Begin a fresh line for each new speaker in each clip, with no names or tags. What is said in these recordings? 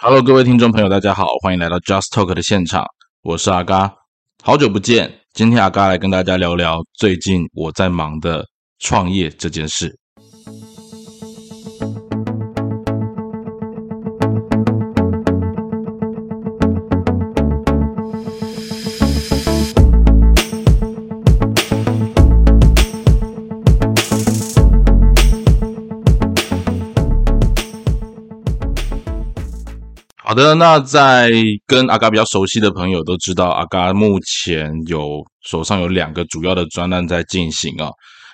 Hello，各位听众朋友，大家好，欢迎来到 Just Talk 的现场，我是阿嘎，好久不见，今天阿嘎来跟大家聊聊最近我在忙的创业这件事。的，那在跟阿嘎比较熟悉的朋友都知道，阿嘎目前有手上有两个主要的专案在进行啊。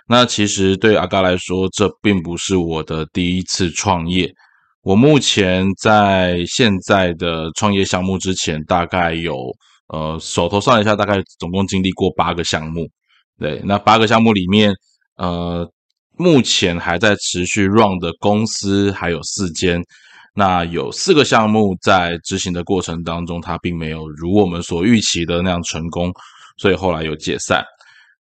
那其实对阿嘎来说，这并不是我的第一次创业。我目前在现在的创业项目之前，大概有呃手头算一下，大概总共经历过八个项目。对，那八个项目里面，呃，目前还在持续 run 的公司还有四间。那有四个项目在执行的过程当中，它并没有如我们所预期的那样成功，所以后来有解散。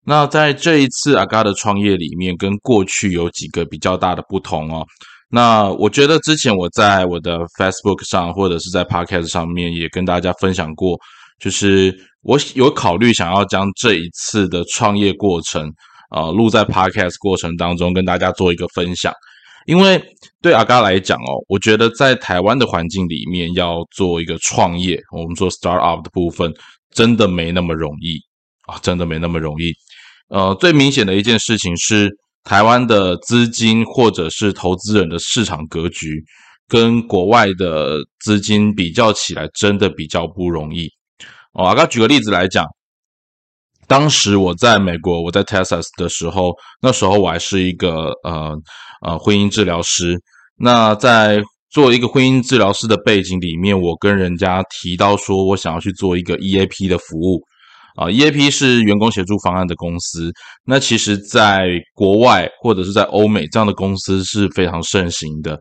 那在这一次阿嘎的创业里面，跟过去有几个比较大的不同哦。那我觉得之前我在我的 Facebook 上或者是在 Podcast 上面也跟大家分享过，就是我有考虑想要将这一次的创业过程，呃，录在 Podcast 过程当中跟大家做一个分享。因为对阿嘎来讲哦，我觉得在台湾的环境里面要做一个创业，我们做 start up 的部分，真的没那么容易啊，真的没那么容易。呃，最明显的一件事情是，台湾的资金或者是投资人的市场格局，跟国外的资金比较起来，真的比较不容易。哦，阿嘎举个例子来讲。当时我在美国，我在 Texas 的时候，那时候我还是一个呃呃婚姻治疗师。那在做一个婚姻治疗师的背景里面，我跟人家提到说我想要去做一个 EAP 的服务啊，EAP 是员工协助方案的公司。那其实，在国外或者是在欧美，这样的公司是非常盛行的。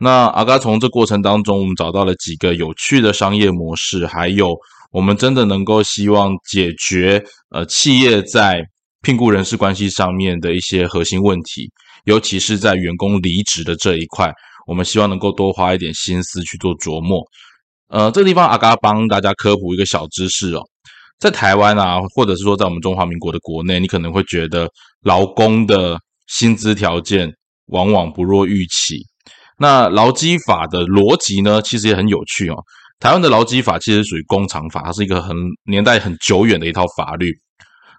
那阿嘎从这过程当中，我们找到了几个有趣的商业模式，还有。我们真的能够希望解决呃企业在聘雇人事关系上面的一些核心问题，尤其是在员工离职的这一块，我们希望能够多花一点心思去做琢磨。呃，这个地方阿嘎帮大家科普一个小知识哦，在台湾啊，或者是说在我们中华民国的国内，你可能会觉得劳工的薪资条件往往不若预期。那劳基法的逻辑呢，其实也很有趣哦。台湾的劳基法其实属于工厂法，它是一个很年代很久远的一套法律，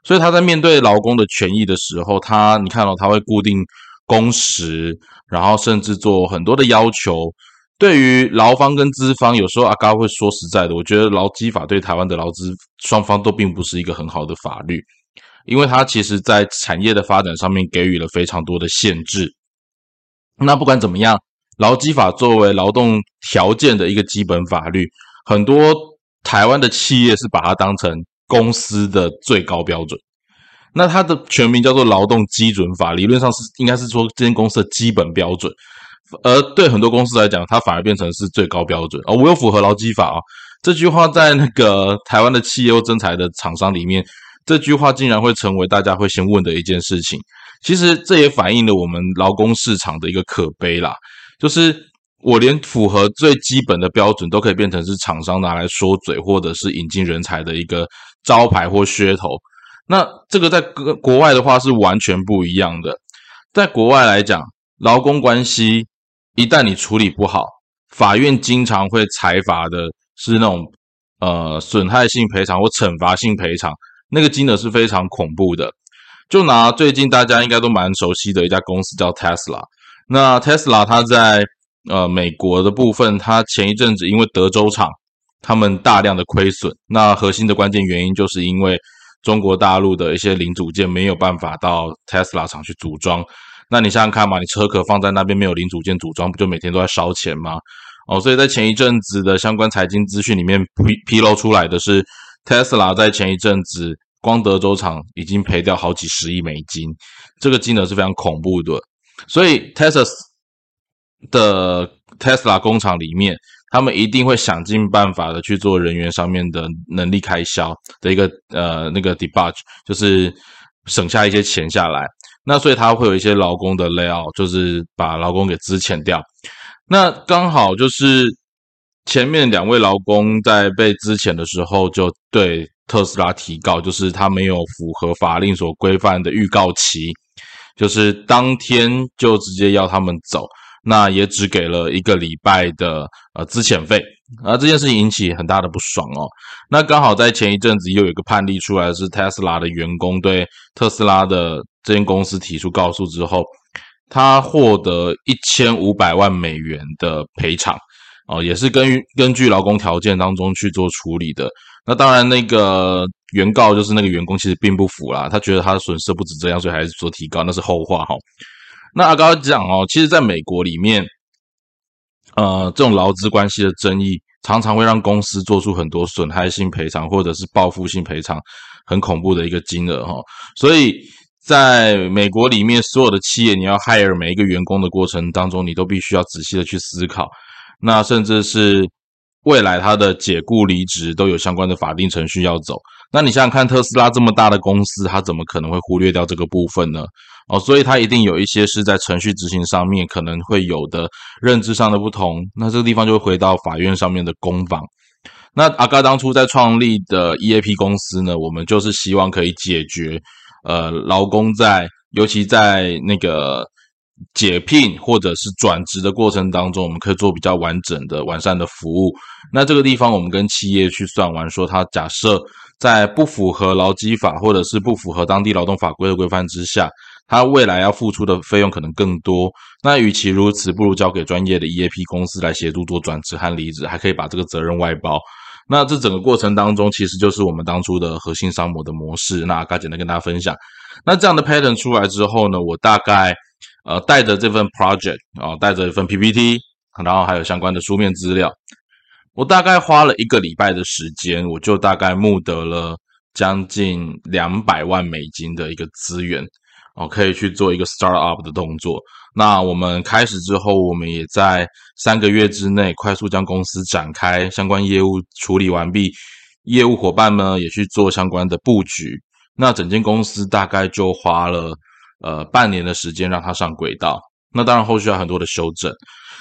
所以他在面对劳工的权益的时候，他你看到他会固定工时，然后甚至做很多的要求。对于劳方跟资方，有时候阿高会说实在的，我觉得劳基法对台湾的劳资双方都并不是一个很好的法律，因为它其实在产业的发展上面给予了非常多的限制。那不管怎么样。劳基法作为劳动条件的一个基本法律，很多台湾的企业是把它当成公司的最高标准。那它的全名叫做劳动基准法，理论上是应该是说这间公司的基本标准。而对很多公司来讲，它反而变成是最高标准。而我有符合劳基法啊，这句话在那个台湾的企业或增材的厂商里面，这句话竟然会成为大家会先问的一件事情。其实这也反映了我们劳工市场的一个可悲啦。就是我连符合最基本的标准都可以变成是厂商拿来说嘴，或者是引进人才的一个招牌或噱头。那这个在国国外的话是完全不一样的。在国外来讲，劳工关系一旦你处理不好，法院经常会裁罚的是那种呃损害性赔偿或惩罚性赔偿，那个金额是非常恐怖的。就拿最近大家应该都蛮熟悉的一家公司叫 Tesla。那 Tesla 它在呃美国的部分，它前一阵子因为德州厂他们大量的亏损，那核心的关键原因就是因为中国大陆的一些零组件没有办法到 Tesla 厂去组装。那你想想看嘛，你车壳放在那边没有零组件组装，不就每天都在烧钱吗？哦，所以在前一阵子的相关财经资讯里面披披露出来的是，Tesla 在前一阵子光德州厂已经赔掉好几十亿美金，这个金额是非常恐怖的。所以，Tesla 的 Tesla 工厂里面，他们一定会想尽办法的去做人员上面的能力开销的一个呃那个 debug，就是省下一些钱下来。那所以他会有一些劳工的 layout，就是把劳工给资遣掉。那刚好就是前面两位劳工在被之前的时候就对特斯拉提告，就是他没有符合法令所规范的预告期，就是当天就直接要他们走，那也只给了一个礼拜的呃资遣费，而这件事情引起很大的不爽哦。那刚好在前一阵子又有一个判例出来，是特斯拉的员工对特斯拉的这间公司提出告诉之后。他获得一千五百万美元的赔偿，哦，也是根根据劳工条件当中去做处理的。那当然，那个原告就是那个员工，其实并不服啦，他觉得他的损失不止这样，所以还是做提高，那是后话哈。那阿高讲哦，其实在美国里面，呃，这种劳资关系的争议，常常会让公司做出很多损害性赔偿或者是报复性赔偿，很恐怖的一个金额哈，所以。在美国里面，所有的企业你要 hire 每一个员工的过程当中，你都必须要仔细的去思考。那甚至是未来他的解雇离职都有相关的法定程序要走。那你想想看，特斯拉这么大的公司，他怎么可能会忽略掉这个部分呢？哦，所以他一定有一些是在程序执行上面可能会有的认知上的不同。那这个地方就会回到法院上面的攻防。那阿嘎当初在创立的 EAP 公司呢，我们就是希望可以解决。呃，劳工在尤其在那个解聘或者是转职的过程当中，我们可以做比较完整的、完善的服务。那这个地方，我们跟企业去算完，说他假设在不符合劳基法或者是不符合当地劳动法规的规范之下，他未来要付出的费用可能更多。那与其如此，不如交给专业的 EAP 公司来协助做转职和离职，还可以把这个责任外包。那这整个过程当中，其实就是我们当初的核心商模的模式。那刚简单跟大家分享。那这样的 pattern 出来之后呢，我大概呃带着这份 project 啊，带着一份 PPT，然后还有相关的书面资料，我大概花了一个礼拜的时间，我就大概募得了将近两百万美金的一个资源，哦，可以去做一个 start up 的动作。那我们开始之后，我们也在三个月之内快速将公司展开相关业务处理完毕，业务伙伴们也去做相关的布局。那整间公司大概就花了呃半年的时间让它上轨道。那当然后续要很多的修正。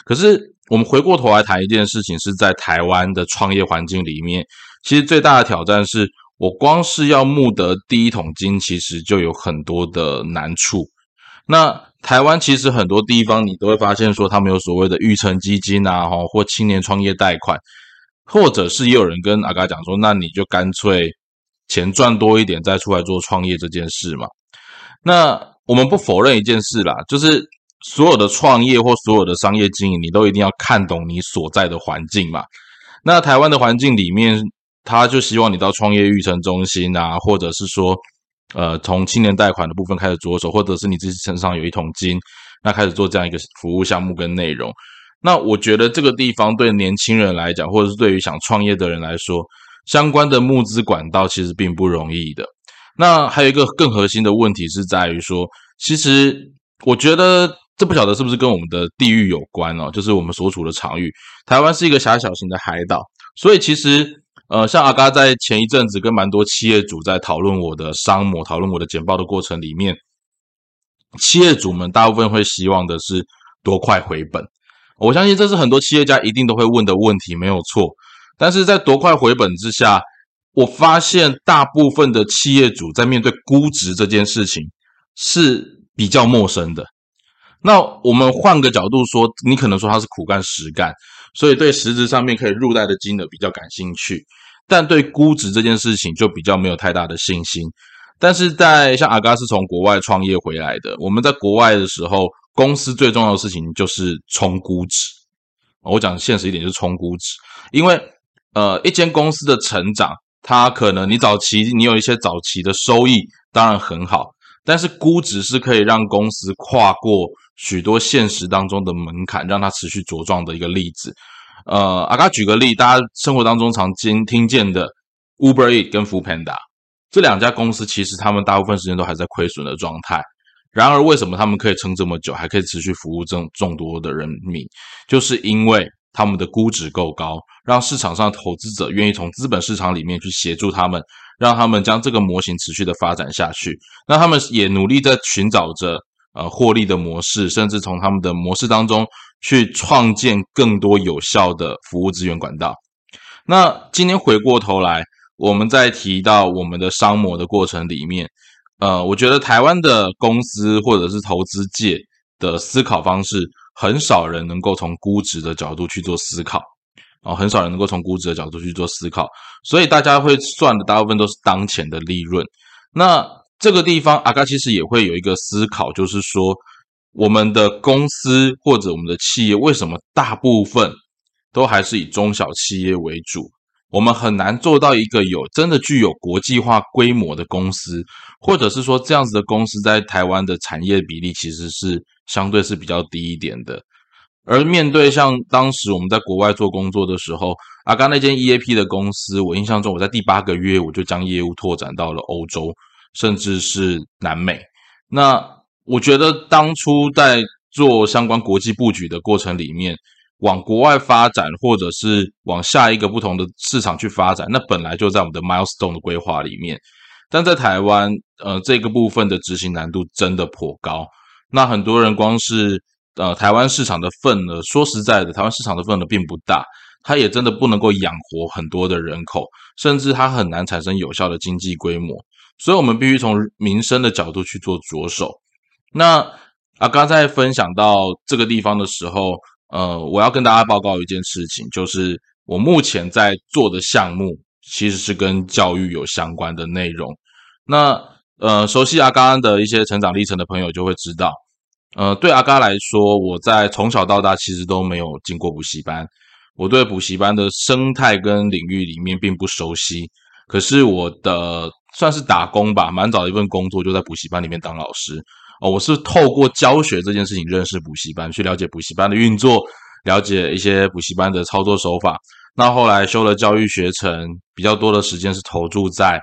可是我们回过头来谈一件事情，是在台湾的创业环境里面，其实最大的挑战是我光是要募得第一桶金，其实就有很多的难处。那台湾其实很多地方你都会发现说，他们有所谓的育成基金啊，哈，或青年创业贷款，或者是也有人跟阿嘎讲说，那你就干脆钱赚多一点再出来做创业这件事嘛。那我们不否认一件事啦，就是所有的创业或所有的商业经营，你都一定要看懂你所在的环境嘛。那台湾的环境里面，他就希望你到创业育成中心啊，或者是说。呃，从青年贷款的部分开始着手，或者是你自己身上有一桶金，那开始做这样一个服务项目跟内容。那我觉得这个地方对年轻人来讲，或者是对于想创业的人来说，相关的募资管道其实并不容易的。那还有一个更核心的问题是在于说，其实我觉得这不晓得是不是跟我们的地域有关哦，就是我们所处的场域，台湾是一个狭小型的海岛，所以其实。呃，像阿嘎在前一阵子跟蛮多企业主在讨论我的商模、讨论我的简报的过程里面，企业主们大部分会希望的是多快回本。我相信这是很多企业家一定都会问的问题，没有错。但是在多快回本之下，我发现大部分的企业主在面对估值这件事情是比较陌生的。那我们换个角度说，你可能说他是苦干实干。所以对实质上面可以入袋的金额比较感兴趣，但对估值这件事情就比较没有太大的信心。但是在像阿嘎是从国外创业回来的，我们在国外的时候，公司最重要的事情就是冲估值。我讲现实一点就是冲估值，因为呃一间公司的成长，它可能你早期你有一些早期的收益，当然很好，但是估值是可以让公司跨过。许多现实当中的门槛，让它持续茁壮的一个例子。呃，阿嘎举个例，大家生活当中常经听见的 Uber e a t 跟 Food Panda 这两家公司，其实他们大部分时间都还在亏损的状态。然而，为什么他们可以撑这么久，还可以持续服务众众多的人民？就是因为他们的估值够高，让市场上投资者愿意从资本市场里面去协助他们，让他们将这个模型持续的发展下去。那他们也努力在寻找着。呃获利的模式，甚至从他们的模式当中去创建更多有效的服务资源管道。那今天回过头来，我们在提到我们的商模的过程里面，呃，我觉得台湾的公司或者是投资界的思考方式，很少人能够从估值的角度去做思考。哦，很少人能够从估值的角度去做思考，所以大家会算的大部分都是当前的利润。那这个地方，阿嘎其实也会有一个思考，就是说，我们的公司或者我们的企业，为什么大部分都还是以中小企业为主？我们很难做到一个有真的具有国际化规模的公司，或者是说这样子的公司在台湾的产业比例其实是相对是比较低一点的。而面对像当时我们在国外做工作的时候，阿刚那间 EAP 的公司，我印象中我在第八个月我就将业务拓展到了欧洲，甚至是南美。那我觉得当初在做相关国际布局的过程里面，往国外发展或者是往下一个不同的市场去发展，那本来就在我们的 milestone 的规划里面。但在台湾，呃，这个部分的执行难度真的颇高。那很多人光是呃，台湾市场的份额，说实在的，台湾市场的份额并不大，它也真的不能够养活很多的人口，甚至它很难产生有效的经济规模，所以我们必须从民生的角度去做着手。那啊，刚才分享到这个地方的时候，呃，我要跟大家报告一件事情，就是我目前在做的项目其实是跟教育有相关的内容。那呃，熟悉阿刚的一些成长历程的朋友就会知道。呃，对阿刚来说，我在从小到大其实都没有进过补习班，我对补习班的生态跟领域里面并不熟悉。可是我的算是打工吧，蛮早的一份工作就在补习班里面当老师。哦，我是透过教学这件事情认识补习班，去了解补习班的运作，了解一些补习班的操作手法。那后来修了教育学程，比较多的时间是投注在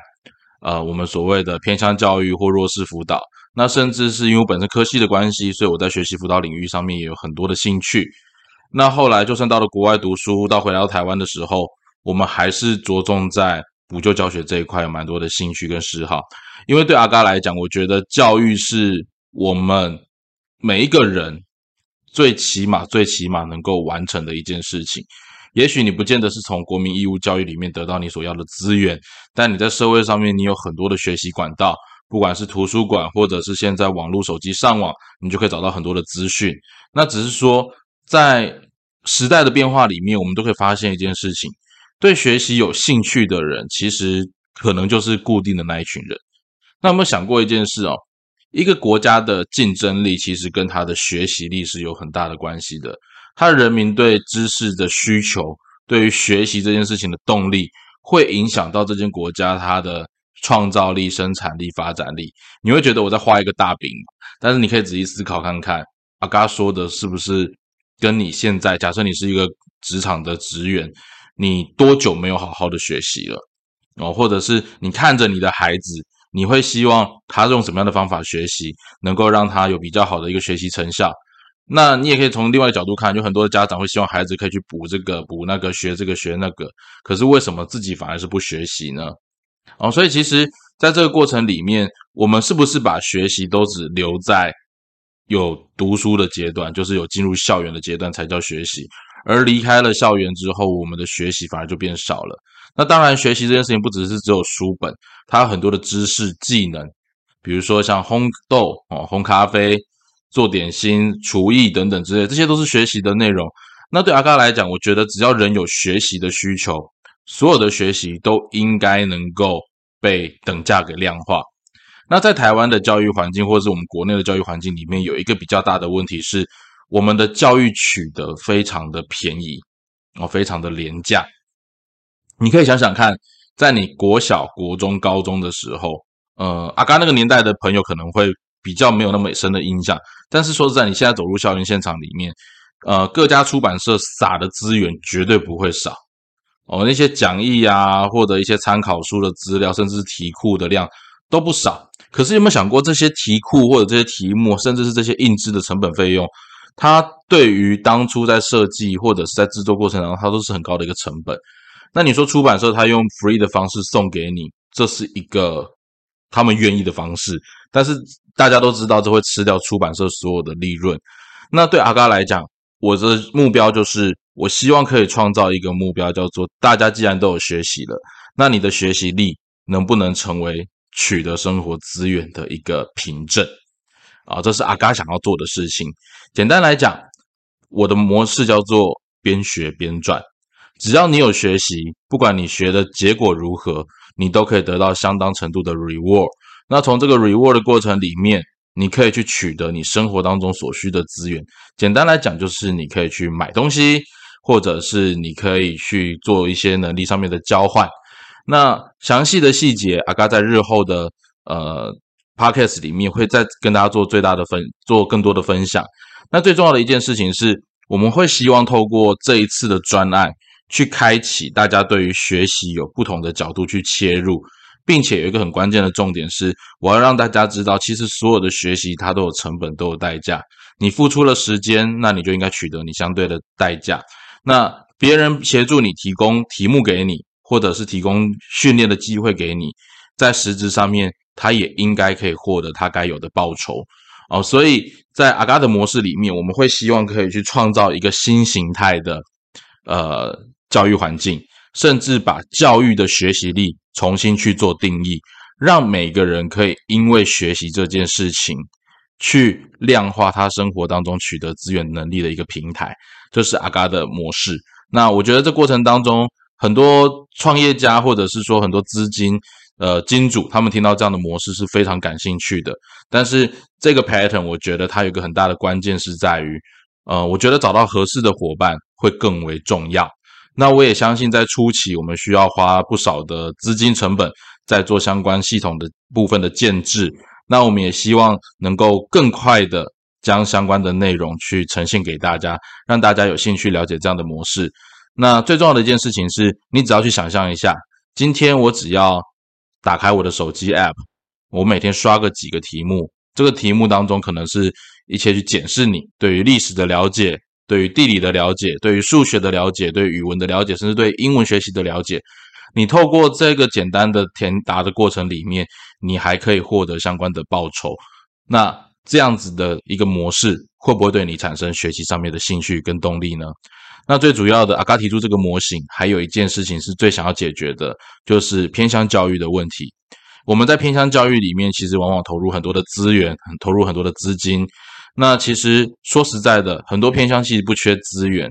呃我们所谓的偏向教育或弱势辅导。那甚至是因为我本身科系的关系，所以我在学习辅导领域上面也有很多的兴趣。那后来就算到了国外读书，到回到台湾的时候，我们还是着重在补救教学这一块有蛮多的兴趣跟嗜好。因为对阿嘎来讲，我觉得教育是我们每一个人最起码、最起码能够完成的一件事情。也许你不见得是从国民义务教育里面得到你所要的资源，但你在社会上面，你有很多的学习管道。不管是图书馆，或者是现在网络手机上网，你就可以找到很多的资讯。那只是说，在时代的变化里面，我们都可以发现一件事情：对学习有兴趣的人，其实可能就是固定的那一群人。那有没有想过一件事哦？一个国家的竞争力，其实跟它的学习力是有很大的关系的。它人民对知识的需求，对于学习这件事情的动力，会影响到这间国家它的。创造力、生产力、发展力，你会觉得我在画一个大饼，但是你可以仔细思考看看，阿嘎说的是不是跟你现在？假设你是一个职场的职员，你多久没有好好的学习了？哦，或者是你看着你的孩子，你会希望他用什么样的方法学习，能够让他有比较好的一个学习成效？那你也可以从另外一个角度看，就很多的家长会希望孩子可以去补这个、补那个、学这个、学那个，可是为什么自己反而是不学习呢？哦，所以其实在这个过程里面，我们是不是把学习都只留在有读书的阶段，就是有进入校园的阶段才叫学习，而离开了校园之后，我们的学习反而就变少了。那当然，学习这件事情不只是只有书本，它有很多的知识技能，比如说像烘豆哦、烘咖啡、做点心、厨艺等等之类，这些都是学习的内容。那对阿嘎来讲，我觉得只要人有学习的需求。所有的学习都应该能够被等价给量化。那在台湾的教育环境，或者是我们国内的教育环境里面，有一个比较大的问题是，我们的教育取得非常的便宜哦，非常的廉价。你可以想想看，在你国小、国中、高中的时候，呃，阿刚那个年代的朋友可能会比较没有那么深的印象。但是说实在，你现在走入校园现场里面，呃，各家出版社撒的资源绝对不会少。哦，那些讲义啊，或者一些参考书的资料，甚至题库的量都不少。可是有没有想过，这些题库或者这些题目，甚至是这些印制的成本费用，它对于当初在设计或者是在制作过程当中，它都是很高的一个成本。那你说出版社他用 free 的方式送给你，这是一个他们愿意的方式，但是大家都知道这会吃掉出版社所有的利润。那对阿嘎来讲，我的目标就是，我希望可以创造一个目标，叫做大家既然都有学习了，那你的学习力能不能成为取得生活资源的一个凭证？啊，这是阿嘎想要做的事情。简单来讲，我的模式叫做边学边赚。只要你有学习，不管你学的结果如何，你都可以得到相当程度的 reward。那从这个 reward 的过程里面，你可以去取得你生活当中所需的资源。简单来讲，就是你可以去买东西，或者是你可以去做一些能力上面的交换。那详细的细节，阿嘎在日后的呃 podcast 里面会再跟大家做最大的分，做更多的分享。那最重要的一件事情是，我们会希望透过这一次的专案。去开启大家对于学习有不同的角度去切入，并且有一个很关键的重点是，我要让大家知道，其实所有的学习它都有成本，都有代价。你付出了时间，那你就应该取得你相对的代价。那别人协助你提供题目给你，或者是提供训练的机会给你，在实质上面，他也应该可以获得他该有的报酬哦。所以在阿嘎的模式里面，我们会希望可以去创造一个新形态的，呃。教育环境，甚至把教育的学习力重新去做定义，让每个人可以因为学习这件事情，去量化他生活当中取得资源能力的一个平台，这是阿嘎的模式。那我觉得这过程当中，很多创业家或者是说很多资金呃金主，他们听到这样的模式是非常感兴趣的。但是这个 pattern，我觉得它有一个很大的关键是在于，呃，我觉得找到合适的伙伴会更为重要。那我也相信，在初期我们需要花不少的资金成本，在做相关系统的部分的建制。那我们也希望能够更快的将相关的内容去呈现给大家，让大家有兴趣了解这样的模式。那最重要的一件事情是，你只要去想象一下，今天我只要打开我的手机 App，我每天刷个几个题目，这个题目当中可能是一切去检视你对于历史的了解。对于地理的了解，对于数学的了解，对语文的了解，甚至对英文学习的了解，你透过这个简单的填答的过程里面，你还可以获得相关的报酬。那这样子的一个模式，会不会对你产生学习上面的兴趣跟动力呢？那最主要的，阿嘎提出这个模型，还有一件事情是最想要解决的，就是偏向教育的问题。我们在偏向教育里面，其实往往投入很多的资源，投入很多的资金。那其实说实在的，很多偏乡其实不缺资源，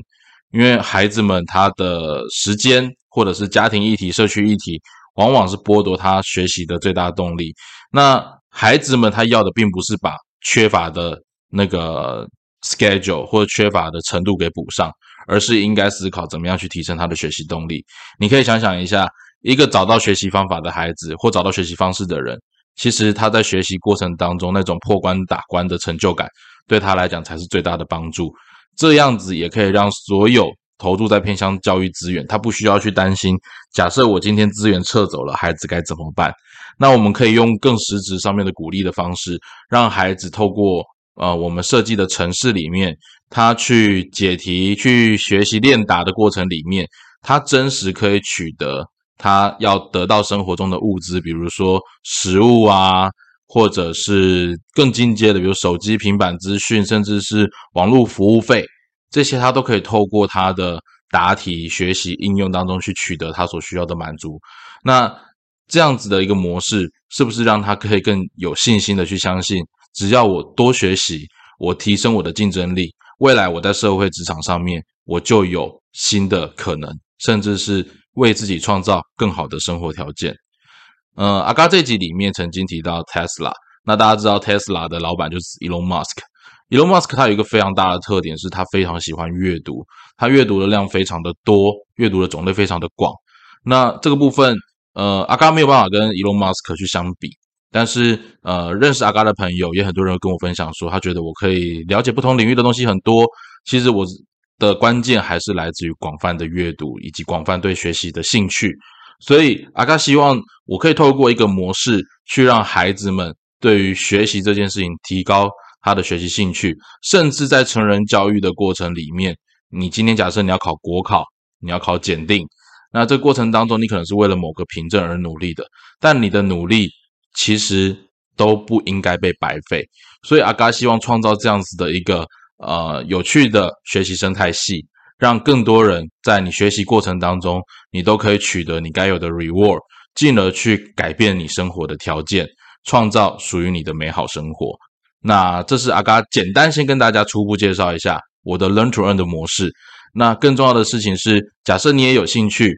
因为孩子们他的时间或者是家庭议题、社区议题，往往是剥夺他学习的最大动力。那孩子们他要的并不是把缺乏的那个 schedule 或者缺乏的程度给补上，而是应该思考怎么样去提升他的学习动力。你可以想想一下，一个找到学习方法的孩子或找到学习方式的人，其实他在学习过程当中那种破关打关的成就感。对他来讲才是最大的帮助，这样子也可以让所有投注在偏乡教育资源，他不需要去担心。假设我今天资源撤走了，孩子该怎么办？那我们可以用更实质上面的鼓励的方式，让孩子透过呃我们设计的城市里面，他去解题、去学习练答的过程里面，他真实可以取得他要得到生活中的物资，比如说食物啊。或者是更进阶的，比如手机、平板资讯，甚至是网络服务费，这些他都可以透过他的答题学习应用当中去取得他所需要的满足。那这样子的一个模式，是不是让他可以更有信心的去相信，只要我多学习，我提升我的竞争力，未来我在社会职场上面，我就有新的可能，甚至是为自己创造更好的生活条件。呃，阿嘎这集里面曾经提到 Tesla，那大家知道 Tesla 的老板就是 Elon Musk。Elon Musk 他有一个非常大的特点，是他非常喜欢阅读，他阅读的量非常的多，阅读的种类非常的广。那这个部分，呃，阿嘎没有办法跟 Elon Musk 去相比，但是呃，认识阿嘎的朋友也很多人跟我分享说，他觉得我可以了解不同领域的东西很多。其实我的关键还是来自于广泛的阅读以及广泛对学习的兴趣。所以阿嘎希望我可以透过一个模式，去让孩子们对于学习这件事情提高他的学习兴趣，甚至在成人教育的过程里面，你今天假设你要考国考，你要考检定，那这过程当中你可能是为了某个凭证而努力的，但你的努力其实都不应该被白费。所以阿嘎希望创造这样子的一个呃有趣的学习生态系，让更多人在你学习过程当中，你都可以取得你该有的 reward，进而去改变你生活的条件，创造属于你的美好生活。那这是阿嘎简单先跟大家初步介绍一下我的 Learn to Earn 的模式。那更重要的事情是，假设你也有兴趣，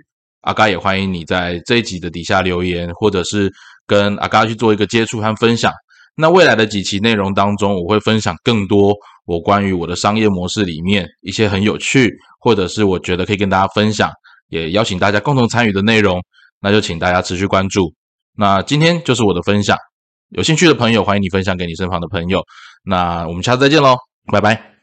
阿嘎也欢迎你在这一集的底下留言，或者是跟阿嘎去做一个接触和分享。那未来的几期内容当中，我会分享更多我关于我的商业模式里面一些很有趣，或者是我觉得可以跟大家分享，也邀请大家共同参与的内容。那就请大家持续关注。那今天就是我的分享。有兴趣的朋友，欢迎你分享给你身旁的朋友。那我们下次再见喽，拜拜。